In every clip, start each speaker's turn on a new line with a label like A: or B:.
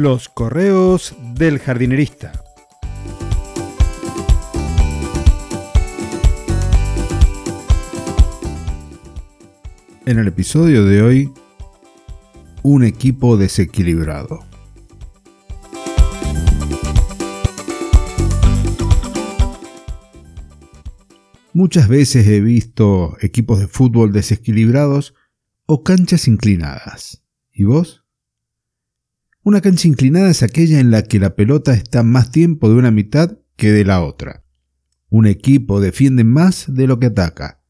A: Los correos del jardinerista. En el episodio de hoy, un equipo desequilibrado. Muchas veces he visto equipos de fútbol desequilibrados o canchas inclinadas. ¿Y vos? Una cancha inclinada es aquella en la que la pelota está más tiempo de una mitad que de la otra. Un equipo defiende más de lo que ataca.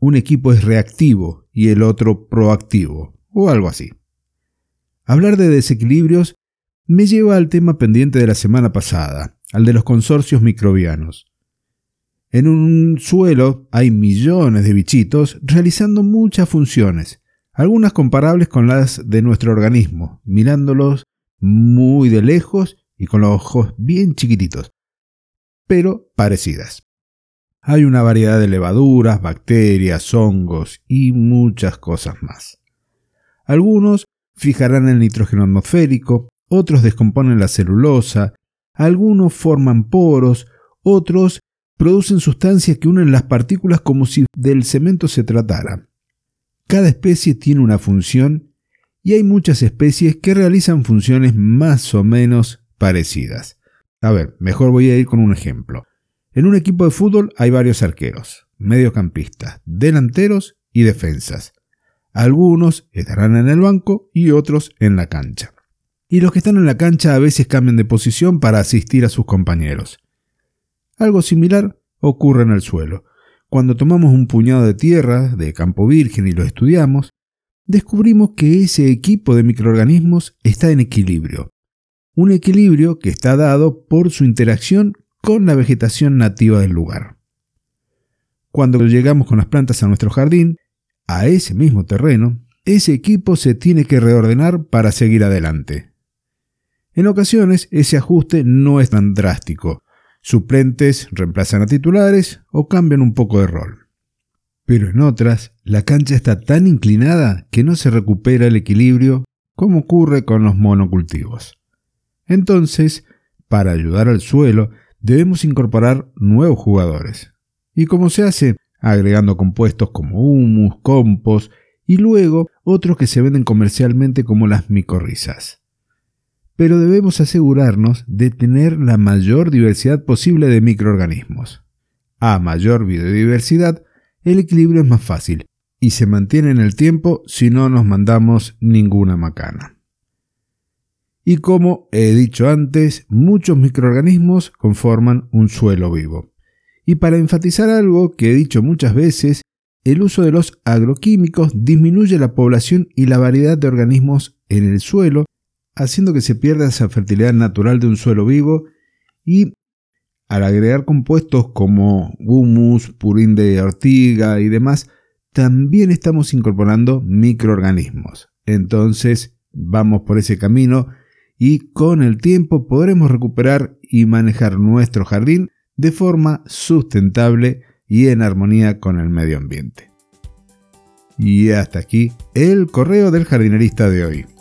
A: Un equipo es reactivo y el otro proactivo, o algo así. Hablar de desequilibrios me lleva al tema pendiente de la semana pasada, al de los consorcios microbianos. En un suelo hay millones de bichitos realizando muchas funciones, algunas comparables con las de nuestro organismo, mirándolos muy de lejos y con los ojos bien chiquititos, pero parecidas. Hay una variedad de levaduras, bacterias, hongos y muchas cosas más. Algunos fijarán el nitrógeno atmosférico, otros descomponen la celulosa, algunos forman poros, otros producen sustancias que unen las partículas como si del cemento se tratara. Cada especie tiene una función y hay muchas especies que realizan funciones más o menos parecidas. A ver, mejor voy a ir con un ejemplo. En un equipo de fútbol hay varios arqueros, mediocampistas, delanteros y defensas. Algunos estarán en el banco y otros en la cancha. Y los que están en la cancha a veces cambian de posición para asistir a sus compañeros. Algo similar ocurre en el suelo. Cuando tomamos un puñado de tierra de campo virgen y lo estudiamos, descubrimos que ese equipo de microorganismos está en equilibrio. Un equilibrio que está dado por su interacción con la vegetación nativa del lugar. Cuando llegamos con las plantas a nuestro jardín, a ese mismo terreno, ese equipo se tiene que reordenar para seguir adelante. En ocasiones ese ajuste no es tan drástico, Suplentes reemplazan a titulares o cambian un poco de rol. Pero en otras, la cancha está tan inclinada que no se recupera el equilibrio como ocurre con los monocultivos. Entonces, para ayudar al suelo, debemos incorporar nuevos jugadores. ¿Y cómo se hace? Agregando compuestos como humus, compost y luego otros que se venden comercialmente como las micorrizas pero debemos asegurarnos de tener la mayor diversidad posible de microorganismos. A mayor biodiversidad, el equilibrio es más fácil y se mantiene en el tiempo si no nos mandamos ninguna macana. Y como he dicho antes, muchos microorganismos conforman un suelo vivo. Y para enfatizar algo que he dicho muchas veces, el uso de los agroquímicos disminuye la población y la variedad de organismos en el suelo haciendo que se pierda esa fertilidad natural de un suelo vivo y al agregar compuestos como humus, purín de ortiga y demás, también estamos incorporando microorganismos. Entonces vamos por ese camino y con el tiempo podremos recuperar y manejar nuestro jardín de forma sustentable y en armonía con el medio ambiente. Y hasta aquí el correo del jardinerista de hoy.